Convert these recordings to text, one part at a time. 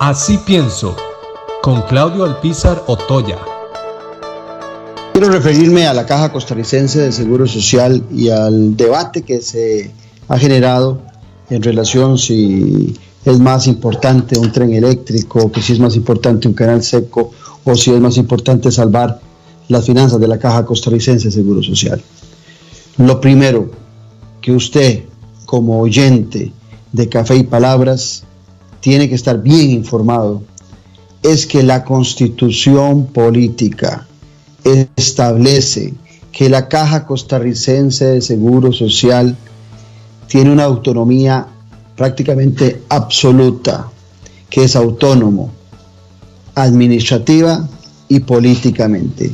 Así pienso, con Claudio Alpizar Otoya. Quiero referirme a la Caja Costarricense de Seguro Social y al debate que se ha generado en relación si es más importante un tren eléctrico, que si es más importante un canal seco o si es más importante salvar las finanzas de la Caja Costarricense de Seguro Social. Lo primero que usted como oyente de Café y Palabras tiene que estar bien informado es que la constitución política establece que la Caja Costarricense de Seguro Social tiene una autonomía prácticamente absoluta, que es autónomo, administrativa y políticamente.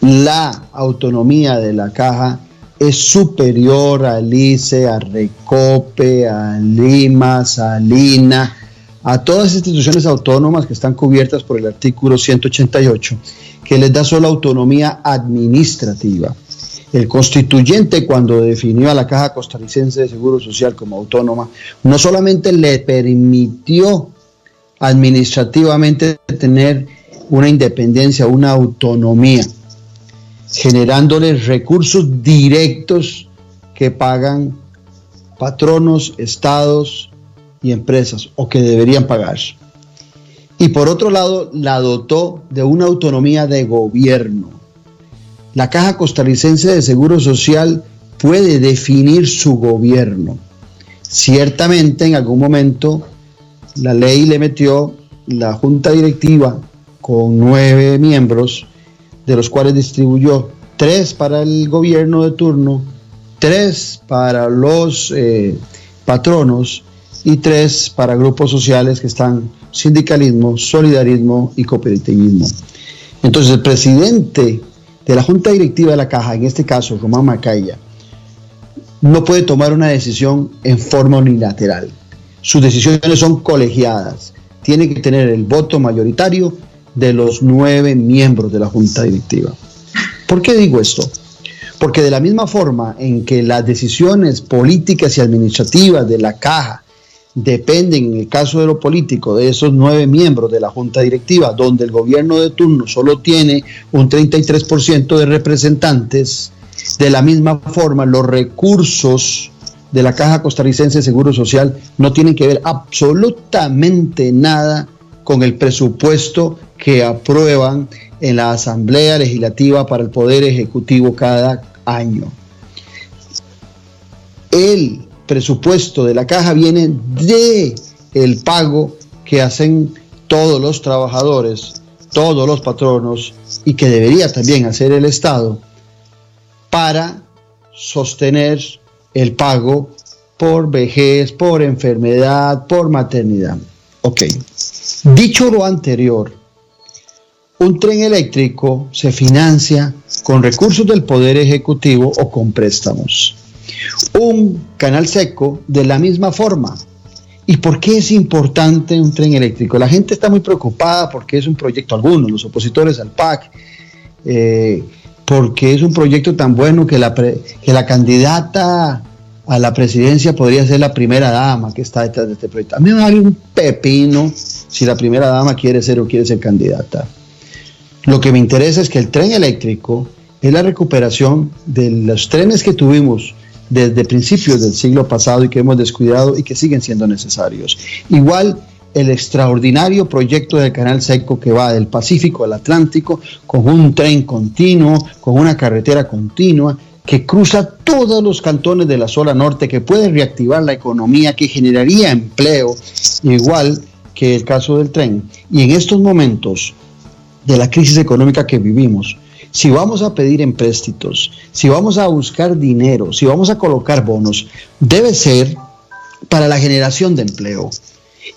La autonomía de la caja es superior al ICE, a Recope, a Lima, a Lina, a todas las instituciones autónomas que están cubiertas por el artículo 188, que les da solo autonomía administrativa. El constituyente cuando definió a la Caja Costarricense de Seguro Social como autónoma, no solamente le permitió administrativamente tener una independencia, una autonomía, generándoles recursos directos que pagan patronos, estados y empresas, o que deberían pagar. Y por otro lado, la dotó de una autonomía de gobierno. La Caja Costarricense de Seguro Social puede definir su gobierno. Ciertamente en algún momento la ley le metió la junta directiva con nueve miembros de los cuales distribuyó tres para el gobierno de turno, tres para los eh, patronos y tres para grupos sociales que están sindicalismo, solidarismo y cooperativismo. Entonces el presidente de la junta directiva de la caja, en este caso Román Macaya, no puede tomar una decisión en forma unilateral. Sus decisiones son colegiadas. Tiene que tener el voto mayoritario de los nueve miembros de la Junta Directiva. ¿Por qué digo esto? Porque de la misma forma en que las decisiones políticas y administrativas de la caja dependen, en el caso de lo político, de esos nueve miembros de la Junta Directiva, donde el gobierno de turno solo tiene un 33% de representantes, de la misma forma los recursos de la Caja Costarricense de Seguro Social no tienen que ver absolutamente nada con el presupuesto que aprueban en la Asamblea Legislativa para el Poder Ejecutivo cada año. El presupuesto de la caja viene de el pago que hacen todos los trabajadores, todos los patronos y que debería también hacer el Estado para sostener el pago por vejez, por enfermedad, por maternidad. Ok. Dicho lo anterior, un tren eléctrico se financia con recursos del Poder Ejecutivo o con préstamos. Un canal seco de la misma forma. ¿Y por qué es importante un tren eléctrico? La gente está muy preocupada porque es un proyecto, algunos, los opositores al PAC, eh, porque es un proyecto tan bueno que la, que la candidata a la presidencia podría ser la primera dama que está detrás de este proyecto. A mí me vale un pepino si la primera dama quiere ser o quiere ser candidata. Lo que me interesa es que el tren eléctrico es la recuperación de los trenes que tuvimos desde principios del siglo pasado y que hemos descuidado y que siguen siendo necesarios. Igual el extraordinario proyecto del Canal Seco que va del Pacífico al Atlántico con un tren continuo, con una carretera continua que cruza todos los cantones de la zona norte, que puede reactivar la economía, que generaría empleo, igual que el caso del tren. Y en estos momentos de la crisis económica que vivimos, si vamos a pedir empréstitos, si vamos a buscar dinero, si vamos a colocar bonos, debe ser para la generación de empleo.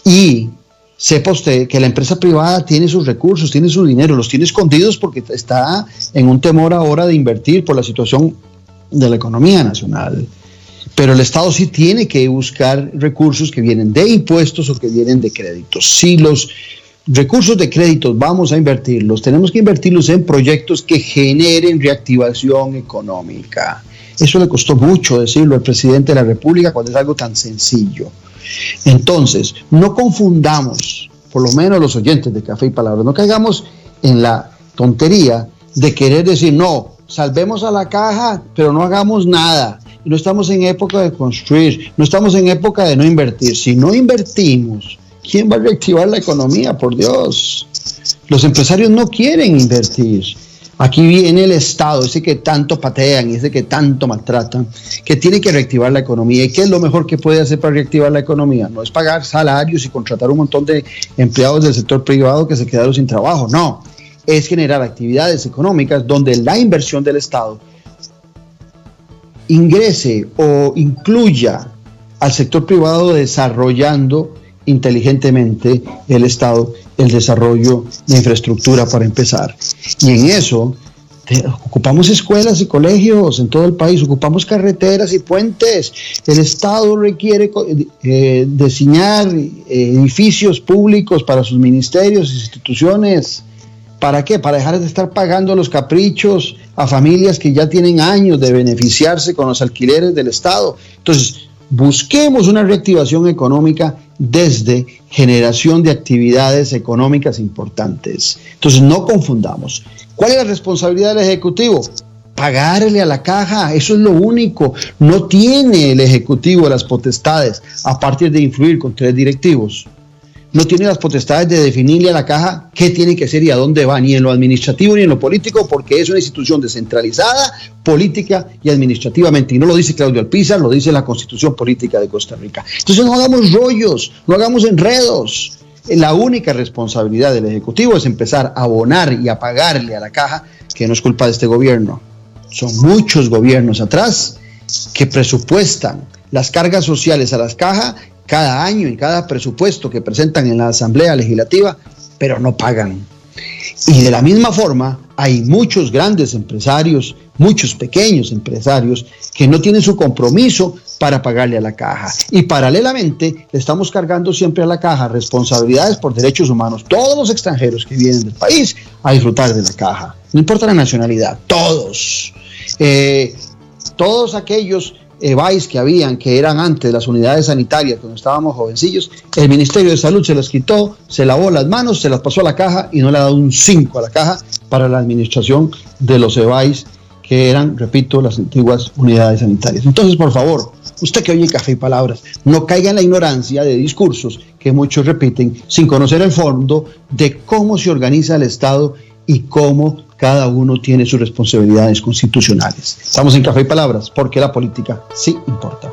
Y sepa usted que la empresa privada tiene sus recursos, tiene su dinero, los tiene escondidos porque está en un temor ahora de invertir por la situación de la economía nacional. Pero el Estado sí tiene que buscar recursos que vienen de impuestos o que vienen de créditos. Si los recursos de créditos vamos a invertirlos, tenemos que invertirlos en proyectos que generen reactivación económica. Eso le costó mucho decirlo al presidente de la República cuando es algo tan sencillo. Entonces, no confundamos por lo menos los oyentes de Café y Palabras, no caigamos en la tontería de querer decir, no, salvemos a la caja, pero no hagamos nada. No estamos en época de construir, no estamos en época de no invertir. Si no invertimos, ¿quién va a reactivar la economía? Por Dios. Los empresarios no quieren invertir. Aquí viene el Estado, ese que tanto patean, ese que tanto maltratan, que tiene que reactivar la economía. ¿Y qué es lo mejor que puede hacer para reactivar la economía? No es pagar salarios y contratar un montón de empleados del sector privado que se quedaron sin trabajo, no. Es generar actividades económicas donde la inversión del Estado ingrese o incluya al sector privado desarrollando inteligentemente el Estado el desarrollo de infraestructura para empezar. Y en eso ocupamos escuelas y colegios en todo el país, ocupamos carreteras y puentes. El Estado requiere eh, diseñar eh, edificios públicos para sus ministerios, instituciones. ¿Para qué? Para dejar de estar pagando los caprichos a familias que ya tienen años de beneficiarse con los alquileres del Estado. Entonces, busquemos una reactivación económica desde generación de actividades económicas importantes. Entonces, no confundamos. ¿Cuál es la responsabilidad del Ejecutivo? Pagarle a la caja, eso es lo único. No tiene el Ejecutivo las potestades a partir de influir con tres directivos no tiene las potestades de definirle a la caja qué tiene que hacer y a dónde va, ni en lo administrativo ni en lo político, porque es una institución descentralizada, política y administrativamente. Y no lo dice Claudio Alpizar, lo dice la Constitución Política de Costa Rica. Entonces no hagamos rollos, no hagamos enredos. La única responsabilidad del Ejecutivo es empezar a abonar y a pagarle a la caja, que no es culpa de este gobierno. Son muchos gobiernos atrás que presupuestan las cargas sociales a las cajas cada año y cada presupuesto que presentan en la Asamblea Legislativa, pero no pagan. Y de la misma forma, hay muchos grandes empresarios, muchos pequeños empresarios que no tienen su compromiso para pagarle a la caja. Y paralelamente le estamos cargando siempre a la caja responsabilidades por derechos humanos. Todos los extranjeros que vienen del país a disfrutar de la caja. No importa la nacionalidad, todos. Eh, todos aquellos EVAIS que habían, que eran antes las unidades sanitarias, cuando estábamos jovencillos, el Ministerio de Salud se las quitó, se lavó las manos, se las pasó a la caja y no le ha dado un 5 a la caja para la administración de los EVAIS, que eran, repito, las antiguas unidades sanitarias. Entonces, por favor, usted que oye café y palabras, no caiga en la ignorancia de discursos que muchos repiten sin conocer el fondo de cómo se organiza el Estado y cómo cada uno tiene sus responsabilidades constitucionales. Estamos en Café y Palabras, porque la política sí importa.